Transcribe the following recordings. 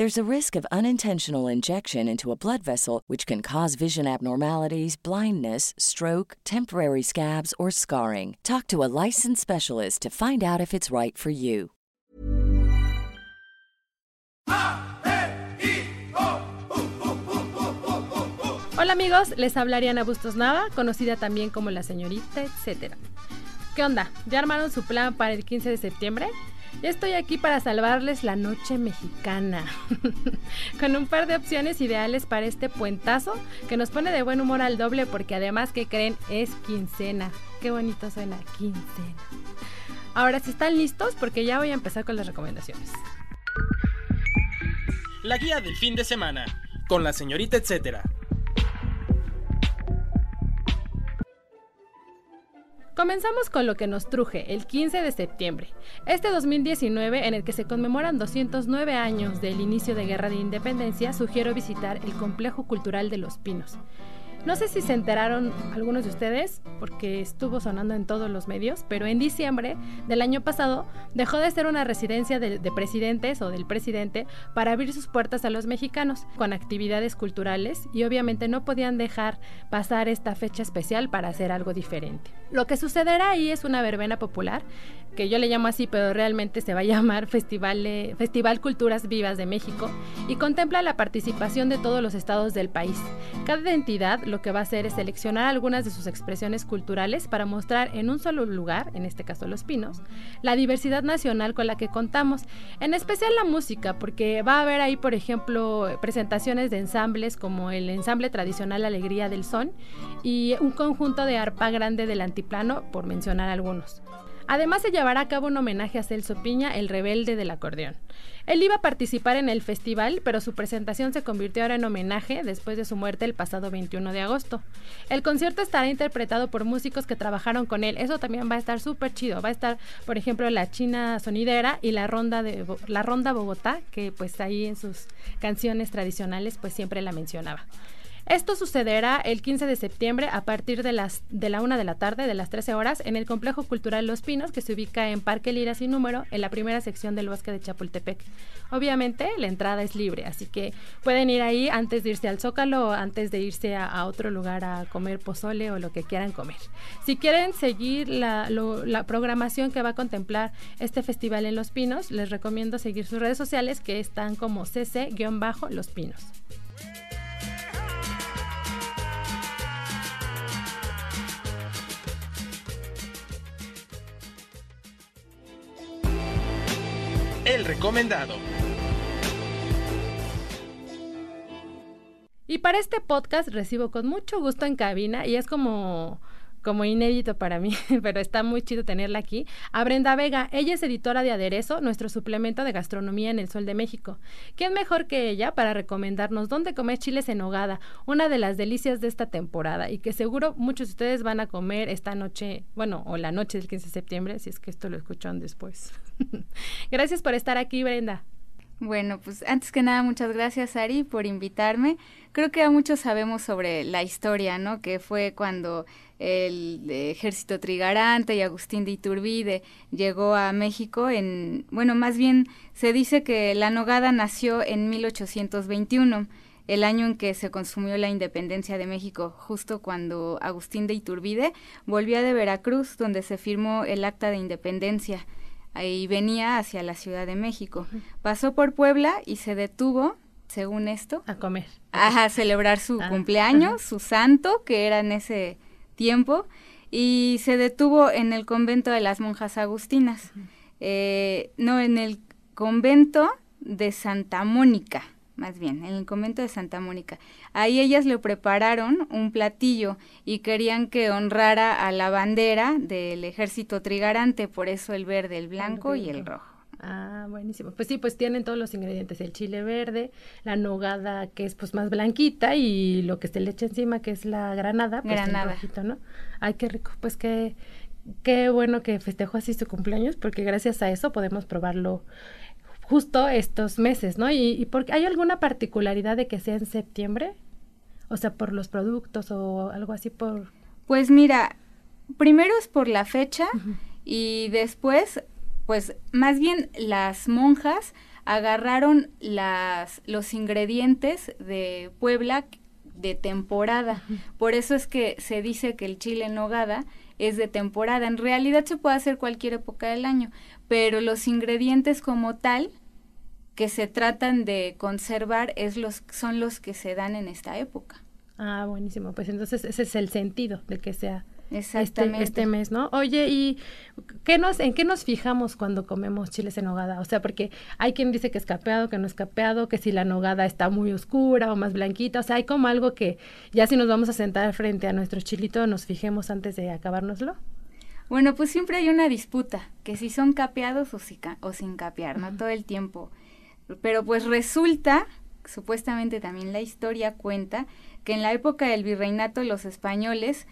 There's a risk of unintentional injection into a blood vessel, which can cause vision abnormalities, blindness, stroke, temporary scabs, or scarring. Talk to a licensed specialist to find out if it's right for you. Hola amigos, les habla Ariana Bustos Nava, conocida también como la señorita, etcétera. ¿Qué onda? ¿Ya armaron su plan para el 15 de septiembre? Estoy aquí para salvarles la noche mexicana, con un par de opciones ideales para este puentazo que nos pone de buen humor al doble porque además que creen es quincena. Qué bonito suena quincena. Ahora, si están listos, porque ya voy a empezar con las recomendaciones. La guía del fin de semana, con la señorita etcétera. Comenzamos con lo que nos truje, el 15 de septiembre, este 2019 en el que se conmemoran 209 años del inicio de Guerra de Independencia, sugiero visitar el Complejo Cultural de Los Pinos. No sé si se enteraron algunos de ustedes, porque estuvo sonando en todos los medios, pero en diciembre del año pasado dejó de ser una residencia de, de, presidentes o del presidente para abrir sus puertas a los mexicanos con actividades culturales y obviamente no podían dejar pasar esta fecha especial para hacer algo diferente. Lo que sucederá ahí es una verbena popular, que yo le llamo así, pero realmente se va a llamar Festival, Festival Culturas Vivas de México y contempla la participación de todos los estados del país. Cada entidad lo que va a hacer es seleccionar algunas de sus expresiones culturales para mostrar en un solo lugar, en este caso Los Pinos, la diversidad nacional con la que contamos, en especial la música, porque va a haber ahí, por ejemplo, presentaciones de ensambles como el ensamble tradicional Alegría del Son y un conjunto de arpa grande del antiplano, por mencionar algunos. Además se llevará a cabo un homenaje a Celso Piña, el rebelde del acordeón. Él iba a participar en el festival, pero su presentación se convirtió ahora en homenaje después de su muerte el pasado 21 de agosto. El concierto estará interpretado por músicos que trabajaron con él. Eso también va a estar súper chido. Va a estar, por ejemplo, la China Sonidera y la Ronda de la Ronda Bogotá, que pues ahí en sus canciones tradicionales pues siempre la mencionaba. Esto sucederá el 15 de septiembre a partir de las de la 1 de la tarde, de las 13 horas, en el Complejo Cultural Los Pinos, que se ubica en Parque Lira sin número, en la primera sección del bosque de Chapultepec. Obviamente, la entrada es libre, así que pueden ir ahí antes de irse al Zócalo o antes de irse a, otro lugar a comer pozole o lo que quieran comer. Si quieren seguir la programación que va a contemplar este festival en Los Pinos, les recomiendo seguir sus redes sociales que están como cc-los pinos. Recomendado. Y para este podcast recibo con mucho gusto en cabina y es como como inédito para mí, pero está muy chido tenerla aquí, a Brenda Vega. Ella es editora de Aderezo, nuestro suplemento de gastronomía en el Sol de México. ¿Quién mejor que ella para recomendarnos dónde comer chiles en nogada, una de las delicias de esta temporada y que seguro muchos de ustedes van a comer esta noche, bueno, o la noche del 15 de septiembre, si es que esto lo escuchan después. Gracias por estar aquí, Brenda. Bueno, pues antes que nada, muchas gracias, Ari, por invitarme. Creo que a muchos sabemos sobre la historia, ¿no? Que fue cuando el ejército trigarante y Agustín de Iturbide llegó a México en, bueno, más bien se dice que la nogada nació en 1821 el año en que se consumió la independencia de México, justo cuando Agustín de Iturbide volvía de Veracruz, donde se firmó el acta de independencia y venía hacia la Ciudad de México. Pasó por Puebla y se detuvo, según esto. A comer. A celebrar su ah, cumpleaños, su santo, que era en ese tiempo, y se detuvo en el convento de las monjas agustinas. eh, no, en el convento de Santa Mónica, más bien, en el convento de Santa Mónica. Ahí ellas le prepararon un platillo y querían que honrara a la bandera del ejército trigarante, por eso el verde, el blanco y el rojo. Ah, buenísimo. Pues sí, pues tienen todos los ingredientes, el chile verde, la nogada que es pues más blanquita y lo que se le echa encima que es la granada, pues granada. rojito, ¿no? Ay, qué rico. Pues qué qué bueno que festejó así su cumpleaños porque gracias a eso podemos probarlo justo estos meses, ¿no? Y, y porque hay alguna particularidad de que sea en septiembre, o sea, por los productos o algo así por Pues mira, primero es por la fecha y después pues más bien las monjas agarraron las, los ingredientes de Puebla de temporada. Por eso es que se dice que el chile en nogada es de temporada. En realidad se puede hacer cualquier época del año, pero los ingredientes como tal que se tratan de conservar es los, son los que se dan en esta época. Ah, buenísimo. Pues entonces ese es el sentido de que sea este, Exactamente. este mes, ¿no? Oye, ¿y qué nos, en qué nos fijamos cuando comemos chiles en nogada? O sea, porque hay quien dice que es capeado, que no es capeado, que si la nogada está muy oscura o más blanquita, o sea, hay como algo que ya si nos vamos a sentar frente a nuestro chilito nos fijemos antes de acabárnoslo. Bueno, pues siempre hay una disputa, que si son capeados o, si o sin capear, ¿no? Todo el tiempo. Pero pues resulta, supuestamente también la historia cuenta, que en la época del virreinato los españoles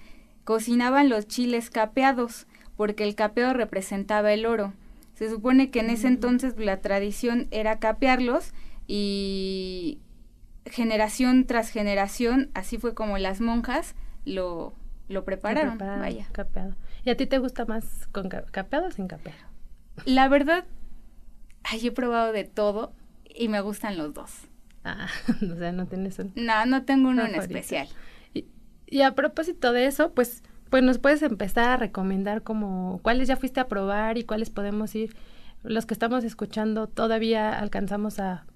cocinaban los chiles capeados, porque el capeo representaba el oro. Se supone que en ese entonces la tradición era capearlos y generación tras generación, así fue como las monjas lo, lo prepararon. Preparado, Vaya. Capeado. ¿Y a ti te gusta más con ca- capeado o sin capear? La verdad, ay, he probado de todo y me gustan los dos. Ah, o sea, no tienes un... No, no tengo uno en especial. Y, y a propósito de eso, pues, pues nos puedes empezar a recomendar como cuáles ya fuiste a probar y cuáles podemos ir. Los que estamos escuchando, ¿todavía alcanzamos a,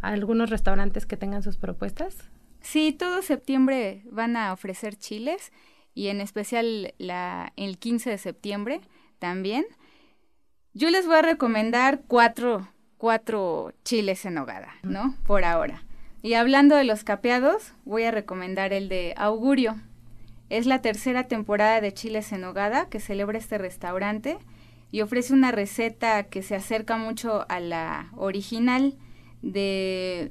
a algunos restaurantes que tengan sus propuestas? Sí, todo septiembre van a ofrecer chiles y en especial la, el 15 de septiembre también. Yo les voy a recomendar cuatro, cuatro chiles en nogada, ¿no? Por ahora. Y hablando de los capeados, voy a recomendar el de Augurio. Es la tercera temporada de chiles en nogada que celebra este restaurante y ofrece una receta que se acerca mucho a la original de,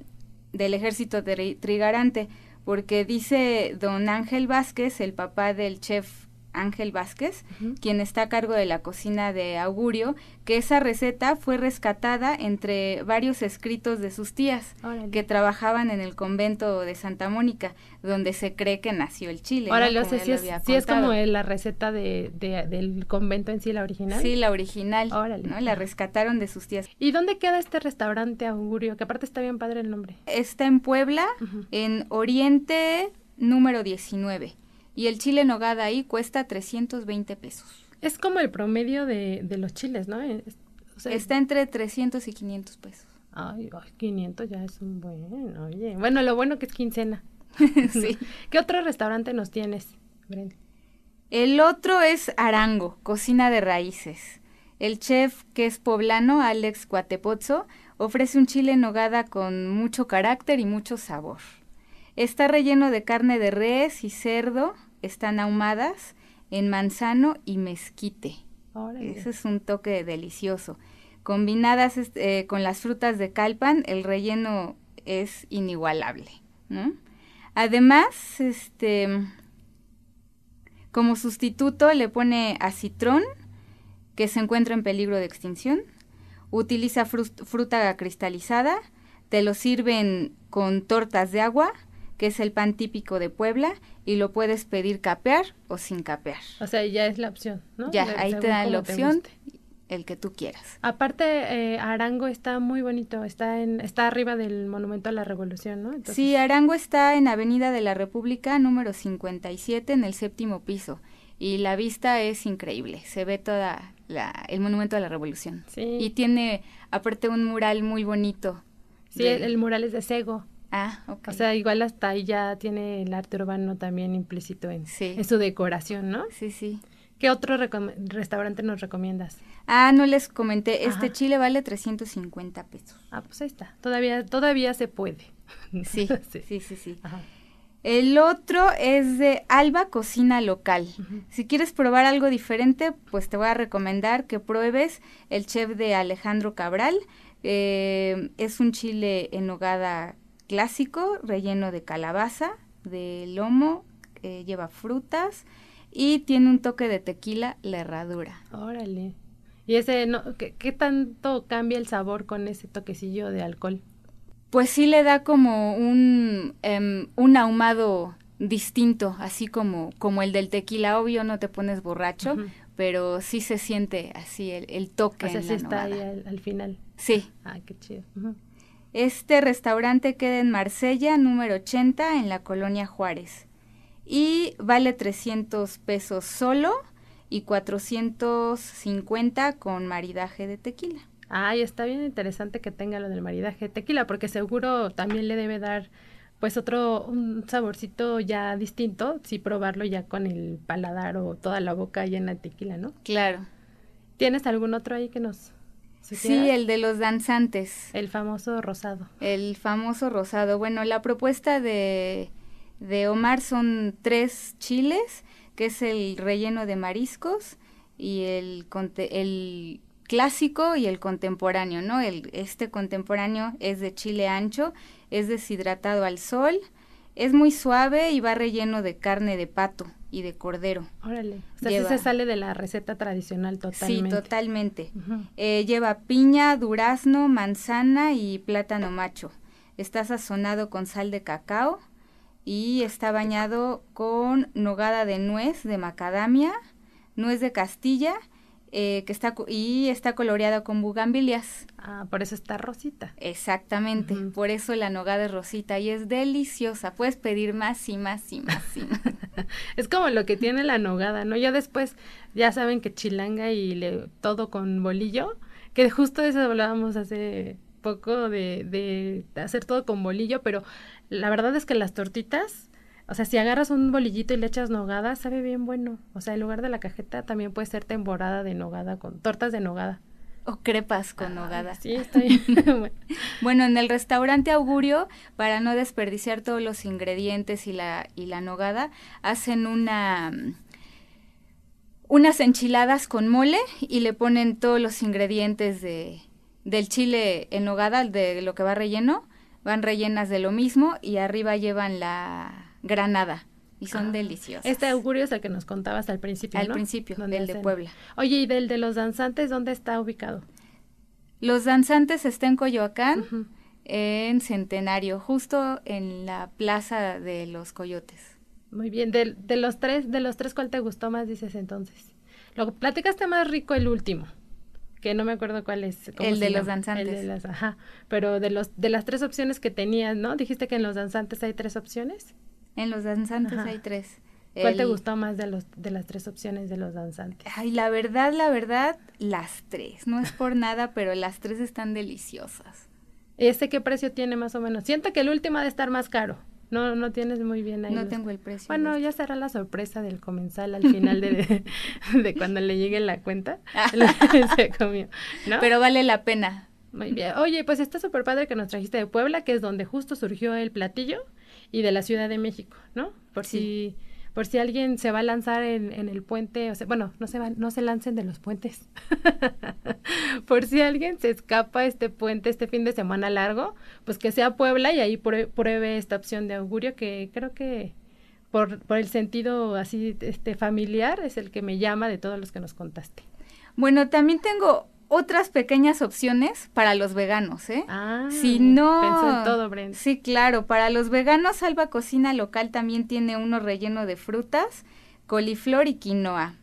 del ejército tri- trigarante, porque dice don Ángel Vázquez, el papá del chef Ángel Vázquez, quien está a cargo de la cocina de Augurio, que esa receta fue rescatada entre varios escritos de sus tías Órale. que trabajaban en el convento de Santa Mónica, donde se cree que nació el chile. ¿no? Órale, o Como sea, ya sí lo es, es como la receta de, de- del convento en sí, la original. Sí, la original. Órale. ¿no? La rescataron de sus tías. ¿Y dónde queda este restaurante Augurio? Que aparte está bien padre el nombre. Está en Puebla, en Oriente número 19. Y el chile en nogada ahí cuesta 320 pesos. Es como el promedio de, de los chiles, ¿no? Es- o sea, Está entre 300 y 500 pesos. Ay, ay, 500 ya es un buen, oye. Bueno, lo bueno que es quincena. sí. ¿Qué otro restaurante nos tienes, Brenda? El otro es Arango, cocina de raíces. El chef, que es poblano, Alex Cuatepozzo, ofrece un chile en nogada con mucho carácter y mucho sabor. Está relleno de carne de res y cerdo, están ahumadas en manzano y mezquite. Órale. Ese es un toque delicioso. Combinadas este, eh, con las frutas de calpan, el relleno es inigualable, ¿no? Además, este, como sustituto le pone acitrón, que se encuentra en peligro de extinción. Utiliza fruta cristalizada. Te lo sirven con tortas de agua, que es el pan típico de Puebla, y lo puedes pedir capear o sin capear. O sea, ya es la opción, ¿no? Ya, De- ahí te dan la opción, el que tú quieras. Aparte, eh, Arango está muy bonito, está en, está arriba del Monumento a la Revolución, ¿no? Entonces, Sí, Arango está en Avenida de la República, número 57, en el séptimo piso. Y la vista es increíble. Se ve toda la, el monumento a la Revolución. Sí. Y tiene, aparte, un mural muy bonito. sí, de- el, el mural es de Sego. Ah, ok. O sea, igual hasta ahí ya tiene el arte urbano también implícito en, Sí. en su decoración, ¿no? sí, sí. ¿Qué otro restaurante nos recomiendas? Ah, no les comenté, este chile vale 350 pesos. Ah, pues ahí está, todavía, todavía se puede. Sí, sí, sí, sí. El otro es de Alba Cocina Local. Si quieres probar algo diferente, pues te voy a recomendar que pruebes el chef de Alejandro Cabral. Eh, es un chile en nogada clásico, relleno de calabaza, de lomo, eh, lleva frutas y tiene un toque de tequila, la herradura. Órale. ¿Y ese, no, ¿qué, tanto cambia el sabor con ese toquecillo de alcohol? Pues sí le da como un, em, un ahumado distinto, así como, como el del tequila. Obvio no te pones borracho, pero sí se siente así el, el toque. O sea, sí está ahí al, final. Sí. Ah, qué chido. Este restaurante queda en Marsella, número 80, en la colonia Juárez y vale 300 pesos solo y 450 con maridaje de tequila. Ay, está bien interesante que tenga lo del maridaje de tequila, porque seguro también le debe dar pues otro un saborcito ya distinto si probarlo ya con el paladar o toda la boca llena de tequila, ¿no? Claro. ¿Tienes algún otro ahí que nos Sí, el de los danzantes. El famoso rosado. El famoso rosado. Bueno, la propuesta de de Omar son tres chiles, que es el relleno de mariscos y el, el clásico y el contemporáneo, ¿no? El, este contemporáneo es de chile ancho, es deshidratado al sol, es muy suave y va relleno de carne de pato y de cordero. Órale, o sea, se sale de la receta tradicional totalmente. Sí, totalmente. Eh, lleva piña, durazno, manzana y plátano macho. Está sazonado con sal de cacao, y está bañado con nogada de nuez de macadamia, nuez de Castilla, eh, que está y está coloreada con bugambilias. Ah, por eso está rosita. Exactamente, por eso la nogada es rosita y es deliciosa. Puedes pedir más y más y más y más. es como lo que tiene la nogada, ¿no? Ya después, ya saben que chilanga y le, todo con bolillo, que justo de eso hablábamos hace poco de, de hacer todo con bolillo, pero la verdad es que las tortitas, o sea, si agarras un bolillito y le echas nogada, sabe bien bueno. O sea, en lugar de la cajeta también puede ser temporada de nogada con tortas de nogada. O crepas con nogada. Sí, está bien. bueno, en el restaurante Augurio, para no desperdiciar todos los ingredientes y la, y la nogada, hacen una unas enchiladas con mole y le ponen todos los ingredientes de, del chile en nogada, de lo que va relleno, van rellenas de lo mismo y arriba llevan la granada y son ah, deliciosas. Este augurio es el que nos contabas al principio, Al principio, el de Puebla. Oye, ¿y del de los danzantes dónde está ubicado? Los danzantes está en Coyoacán, en Centenario, justo en la plaza de los Coyotes. Muy bien, de, de los tres, de los tres, ¿cuál te gustó más, dices entonces? Lo platicaste más rico el último que no me acuerdo cuál es. El de los danzantes. El de las, ajá, pero de los de las tres opciones que tenías, ¿no? Dijiste que en los danzantes hay tres opciones. En los danzantes hay tres. ¿Cuál te gustó más de los de las tres opciones de los danzantes? Ay, la verdad, la verdad, las tres. No es por nada, pero las tres están deliciosas. ¿Este qué precio tiene más o menos? Siento que el último ha de estar más caro. No, no tienes muy bien ahí. No tengo el precio. Bueno, ya será la sorpresa del comensal al final de, de, cuando le llegue la cuenta. se comió, ¿no? Pero vale la pena. Muy bien. Oye, pues está súper padre que nos trajiste de Puebla, que es donde justo surgió el platillo, y de la Ciudad de México, ¿no? Por si por si alguien se va a lanzar en, en el puente, o sea, bueno, no se van, no se lancen de los puentes. por si alguien se escapa este puente este fin de semana largo, pues que sea Puebla y ahí pruebe, esta opción de augurio que creo que por, por el sentido así este familiar es el que me llama de todos los que nos contaste. Bueno, también tengo otras pequeñas opciones para los veganos, ¿eh? Ah, si no, pensó en todo, Brent. Sí, claro, para los veganos Alba Cocina Local también tiene uno relleno de frutas, coliflor y quinoa.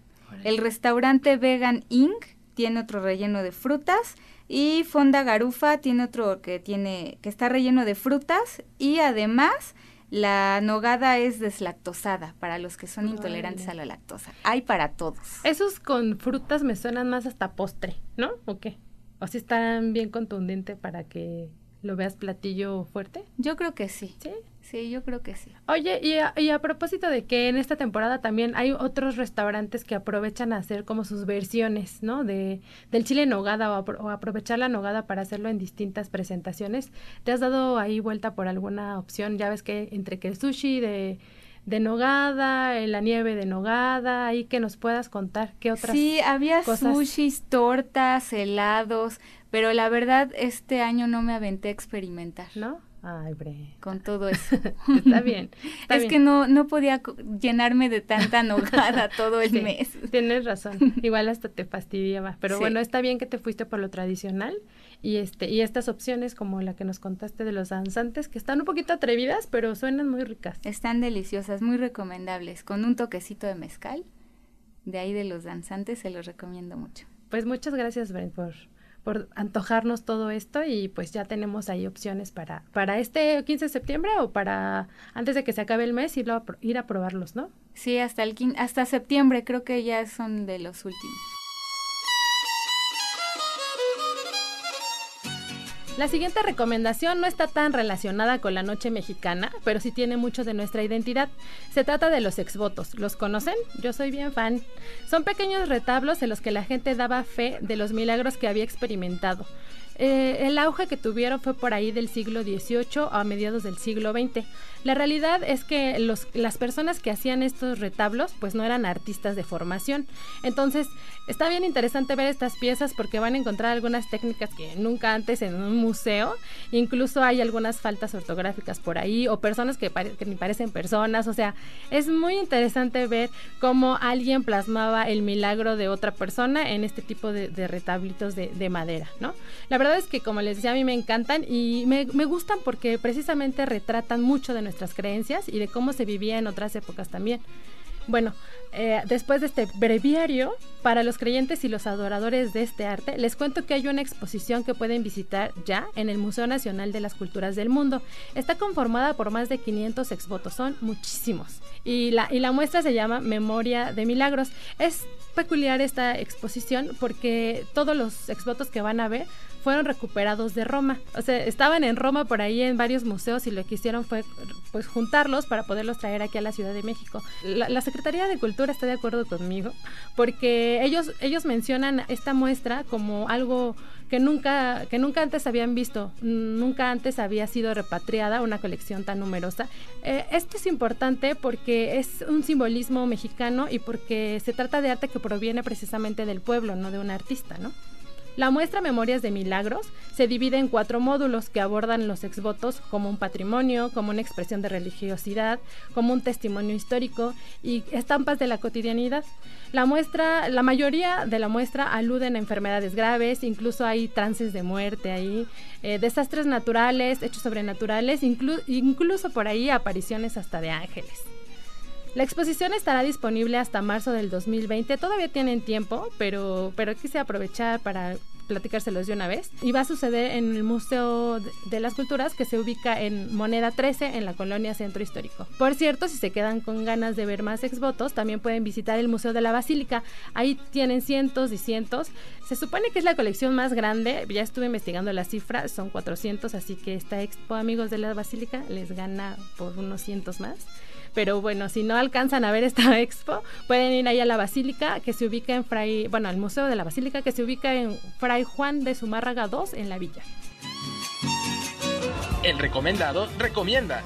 El restaurante Vegan Inc. tiene otro relleno de frutas y Fonda Garufa tiene otro que tiene que está relleno de frutas y además la nogada es deslactosada para los que son intolerantes a la lactosa. Hay para todos. Esos con frutas me suenan más hasta postre, ¿no? ¿O qué? ¿O si están bien contundente para que lo veas platillo fuerte? Yo creo que sí. ¿Sí? Sí, yo creo que sí. Oye, y a, y a, propósito de que en esta temporada también hay otros restaurantes que aprovechan a hacer como sus versiones, ¿no? De, del chile en nogada o, o, aprovechar la nogada para hacerlo en distintas presentaciones. ¿Te has dado ahí vuelta por alguna opción? Ya ves que entre que el sushi de de nogada, la nieve de nogada, ahí que nos puedas contar qué otras Sí, había sushis, tortas, helados, pero la verdad este año no me aventé a experimentar. ¿No? Ay, bre. Con todo eso. está bien. es que no, no podía llenarme de tanta nogada todo el mes. Tienes razón. Igual hasta te fastidiaba. Pero bueno, está bien que te fuiste por lo tradicional y este y estas opciones como la que nos contaste de los danzantes que están un poquito atrevidas pero suenan muy ricas están deliciosas muy recomendables con un toquecito de mezcal de ahí de los danzantes se los recomiendo mucho pues muchas gracias Brent por por antojarnos todo esto y pues ya tenemos ahí opciones para para este 15 de septiembre o para antes de que se acabe el mes ir a, ir a probarlos, ¿no? Sí, hasta el hasta septiembre creo que ya son de los últimos. La siguiente recomendación no está tan relacionada con la noche mexicana, pero sí tiene mucho de nuestra identidad. Se trata de los exvotos. ¿Los conocen? Yo soy bien fan. Son pequeños retablos en los que la gente daba fe de los milagros que había experimentado. Eh, el auge que tuvieron fue por ahí del siglo XVIII a mediados del siglo XX. La realidad es que los, las personas que hacían estos retablos pues no eran artistas de formación. Entonces está bien interesante ver estas piezas porque van a encontrar algunas técnicas que nunca antes en un museo. Incluso hay algunas faltas ortográficas por ahí o personas que, que ni parecen personas. O sea, es muy interesante ver cómo alguien plasmaba el milagro de otra persona en este tipo de, de retablitos de, de, madera, ¿no? La verdad es que como les decía a mí me encantan y me, me gustan porque precisamente retratan mucho de nuestras creencias y de cómo se vivía en otras épocas también. Bueno, eh, después de este breviario, para los creyentes y los adoradores de este arte, les cuento que hay una exposición que pueden visitar ya en el Museo Nacional de las Culturas del Mundo. Está conformada por más de 500 exvotos, son muchísimos. Y la, y la muestra se llama Memoria de Milagros. Es peculiar esta exposición porque todos los exvotos que van a ver fueron recuperados de Roma. O sea, estaban en Roma por ahí en varios museos y lo que hicieron fue pues juntarlos para poderlos traer aquí a la Ciudad de México. La, la, Secretaría de Cultura está de acuerdo conmigo porque ellos ellos mencionan esta muestra como algo que nunca que nunca antes habían visto, nunca antes había sido repatriada una colección tan numerosa. Eh, esto es importante porque es un simbolismo mexicano y porque se trata de arte que proviene precisamente del pueblo, no de un artista, ¿no? La muestra Memorias de Milagros se divide en cuatro módulos que abordan los exvotos como un patrimonio, como una expresión de religiosidad, como un testimonio histórico y estampas de la cotidianidad. La muestra, la mayoría de la muestra aluden a enfermedades graves, incluso hay trances de muerte ahí, eh, desastres naturales, hechos sobrenaturales, inclu incluso por ahí apariciones hasta de ángeles. La exposición estará disponible hasta marzo del 2020. Todavía tienen tiempo, pero, pero quise aprovechar para platicárselos de una vez. Y va a suceder en el Museo de las Culturas que se ubica en Moneda 13 en la colonia Centro Histórico. Por cierto, si se quedan con ganas de ver más exvotos, también pueden visitar el Museo de la Basílica. Ahí tienen cientos y cientos. Se supone que es la colección más grande. Ya estuve investigando la cifra, son 400, así que esta expo, amigos de la Basílica, les gana por unos cientos más. Pero bueno, si no alcanzan a ver esta expo, pueden ir ahí a la Basílica, que se ubica en Fray, bueno, al Museo de la Basílica, que se ubica en Fray Juan de Zumárraga 2, en la Villa. El recomendado recomienda.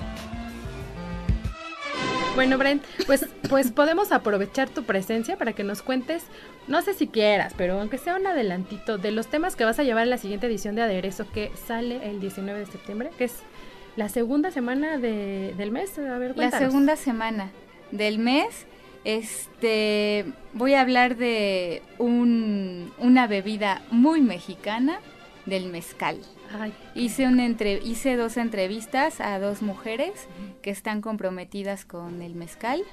Bueno, Brent, pues, pues podemos aprovechar tu presencia para que nos cuentes, no sé si quieras, pero aunque sea un adelantito de los temas que vas a llevar en la siguiente edición de Aderezo que sale el 19 de septiembre, que es la segunda semana de, del mes. A ver, la segunda semana del mes. Este, voy a hablar de un, una bebida muy mexicana del mezcal. Ay. Hice, una entre, hice dos entrevistas a dos mujeres que están comprometidas con el mezcal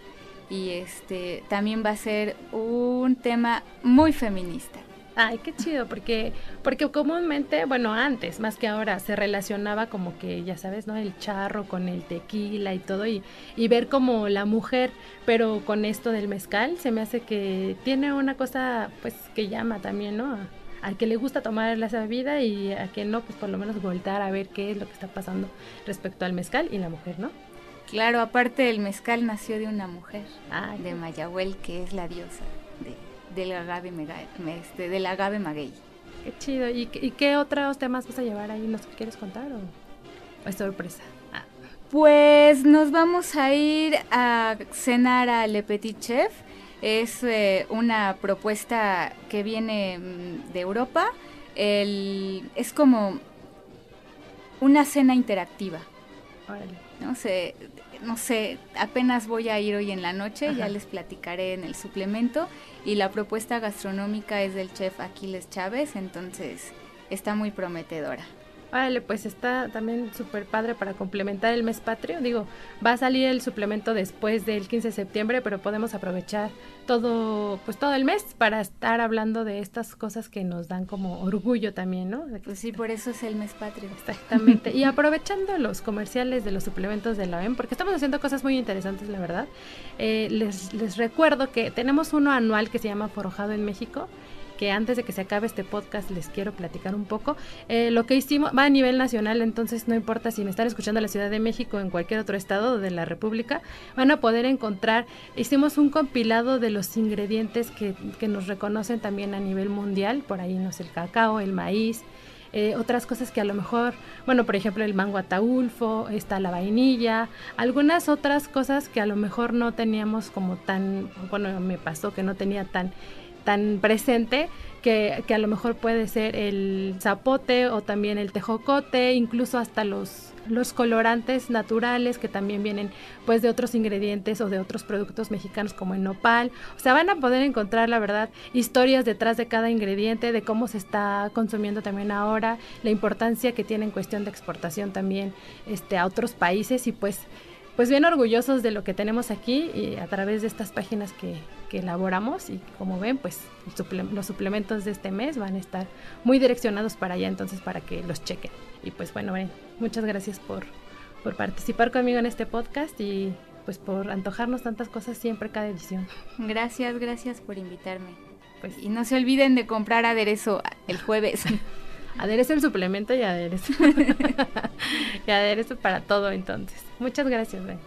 y este también va a ser un tema muy feminista. Ay, qué chido, porque, porque comúnmente, bueno, antes, más que ahora, se relacionaba como que, ya sabes, ¿no? El charro con el tequila y todo, y, y ver como la mujer, pero con esto del mezcal, se me hace que tiene una cosa, pues, que llama también, ¿no? al que le gusta tomar esa bebida y a que no, pues por lo menos voltar a ver qué es lo que está pasando respecto al mezcal y la mujer, ¿no? Claro, aparte el mezcal nació de una mujer, de Mayahuel, que es la diosa de, del agave, este, del agave maguey. Qué chido. ¿Y, qué otros temas vas a llevar ahí? ¿Nos quieres contar o es sorpresa? Ah. Pues nos vamos a ir a cenar a Le Petit Chef. Es eh, una propuesta que viene mm, de Europa. es como una cena interactiva. No sé, no sé, apenas voy a ir hoy en la noche, ya les platicaré en el suplemento. Y la propuesta gastronómica es del chef Aquiles Chávez, entonces está muy prometedora. Vale, pues está también súper padre para complementar el mes patrio. Digo, va a salir el suplemento después del 15 de septiembre, pero podemos aprovechar todo, pues todo el mes para estar hablando de estas cosas que nos dan como orgullo también, ¿no? Pues sí, por eso es el mes patrio. Exactamente. y aprovechando los comerciales de los suplementos de la OEM, porque estamos haciendo cosas muy interesantes, la verdad. Eh, les, les recuerdo que tenemos uno anual que se llama Forjado en México que antes de que se acabe este podcast les quiero platicar un poco. Eh, lo que hicimos va a nivel nacional, entonces no importa si me están escuchando en la Ciudad de México o en cualquier otro estado de la República, van a poder encontrar, hicimos un compilado de los ingredientes que, que nos reconocen también a nivel mundial, por ahí no sé, el cacao, el maíz, eh, otras cosas que a lo mejor, bueno, por ejemplo el mango ataulfo, está la vainilla, algunas otras cosas que a lo mejor no teníamos como tan, bueno, me pasó que no tenía tan tan presente que, que, a lo mejor puede ser el zapote o también el tejocote, incluso hasta los, los colorantes naturales que también vienen pues de otros ingredientes o de otros productos mexicanos como el nopal. O sea, van a poder encontrar la verdad historias detrás de cada ingrediente, de cómo se está consumiendo también ahora, la importancia que tiene en cuestión de exportación también este, a otros países y pues pues bien orgullosos de lo que tenemos aquí y a través de estas páginas que, elaboramos y como ven pues los suplementos de este mes van a estar muy direccionados para allá entonces para que los chequen. Y pues bueno muchas gracias por, por participar conmigo en este podcast y pues por antojarnos tantas cosas siempre cada edición. Gracias gracias por invitarme. Pues y no se olviden de comprar aderezo el jueves aderezo el suplemento y aderezo y aderezo para todo entonces Muchas gracias, Ben.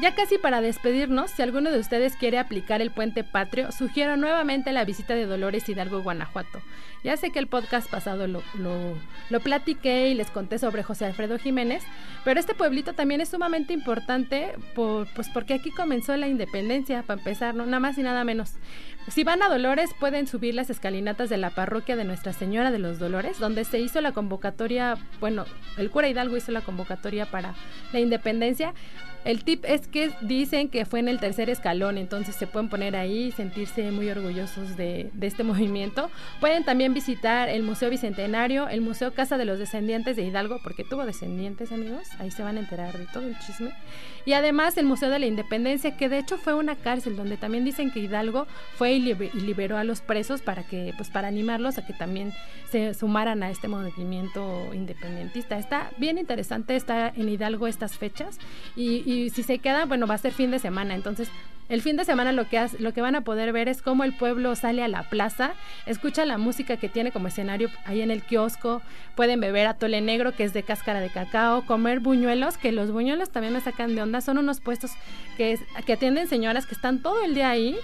Ya casi para despedirnos, si alguno de ustedes quiere aplicar el puente patrio, sugiero nuevamente la visita de Dolores Hidalgo, Guanajuato. Ya sé que el podcast pasado lo, lo, platiqué y les conté sobre José Alfredo Jiménez, pero este pueblito también es sumamente importante por, pues porque aquí comenzó la independencia, para empezar, ¿no? nada más y nada menos. Si van a Dolores, pueden subir las escalinatas de la parroquia de Nuestra Señora de los Dolores, donde se hizo la convocatoria, bueno, el cura Hidalgo hizo la convocatoria para la independencia. El tip es que dicen que fue en el tercer escalón, entonces se pueden poner ahí y sentirse muy orgullosos de, este movimiento. Pueden también visitar el Museo Bicentenario, el Museo Casa de los Descendientes de Hidalgo, porque tuvo descendientes, amigos, ahí se van a enterar de todo el chisme. Y además el Museo de la Independencia, que de hecho fue una cárcel donde también dicen que Hidalgo fue y liberó a los presos para que, pues para animarlos a que también se sumaran a este movimiento independentista. Está bien interesante estar en Hidalgo estas fechas y, y si se queda, bueno, va a ser fin de semana, entonces el fin de semana lo que, lo que van a poder ver es cómo el pueblo sale a la plaza, escucha la música que tiene como escenario ahí en el kiosco, pueden beber atole negro que es de cáscara de cacao, comer buñuelos, que los buñuelos también me sacan de onda, son unos puestos que, que atienden señoras que están todo el día ahí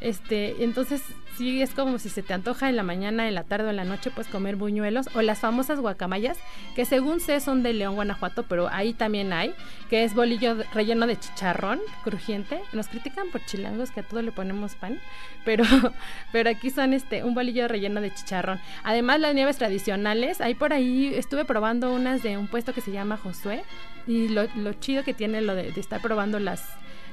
este, entonces sí es como si se te antoja en la mañana, en la tarde o en la noche, pues comer buñuelos o las famosas guacamayas, que según sé son de León, Guanajuato, pero ahí también hay, que es bolillo relleno de chicharrón crujiente. Nos critican por chilangos que a todo le ponemos pan, pero, pero aquí son este un bolillo relleno de chicharrón. Además las nieves tradicionales, ahí por ahí estuve probando unas de un puesto que se llama Josué y lo, chido que tiene lo de estar probando las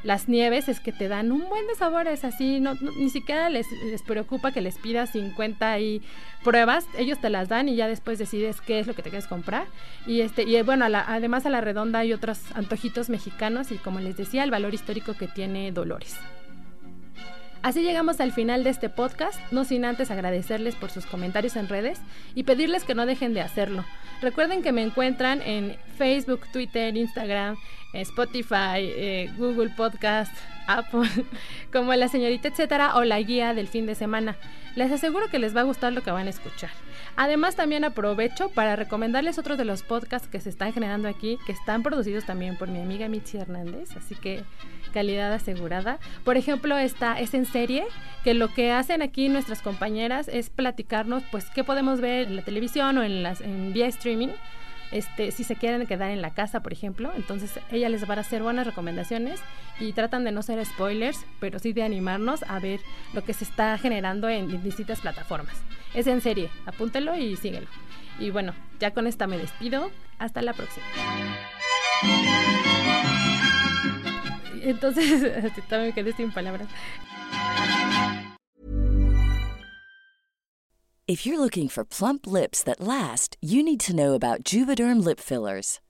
las nieves es que te dan un buen de sabores, así, no, ni siquiera les, les, preocupa que les pidas 50 y pruebas, ellos te las dan y ya después decides qué es lo que te quieres comprar. Y este y bueno, además a la redonda hay otros antojitos mexicanos y como les decía, el valor histórico que tiene Dolores. Así llegamos al final de este podcast, no sin antes agradecerles por sus comentarios en redes y pedirles que no dejen de hacerlo. Recuerden que me encuentran en Facebook, Twitter, Instagram, Spotify, eh, Google Podcast, Apple, como la señorita etcétera o la guía del fin de semana. Les aseguro que les va a gustar lo que van a escuchar. Además también aprovecho para recomendarles otros de los podcasts que se están generando aquí, que están producidos también por mi amiga Mitzi Hernández, así que calidad asegurada. Por ejemplo, esta es en serie, que lo que hacen aquí nuestras compañeras es platicarnos pues qué podemos ver en la televisión o en las en vía streaming este, si se quieren quedar en la casa, por ejemplo. Entonces, ella les va a hacer buenas recomendaciones y tratan de no ser spoilers, pero sí de animarnos a ver lo que se está generando en distintas plataformas. Es en serie, apúntelo y síguelo. Y bueno, ya con esta me despido. Hasta la próxima. Entonces, también quedé sin palabras. If you're looking for plump lips that last, you need to know about Juvederm lip fillers.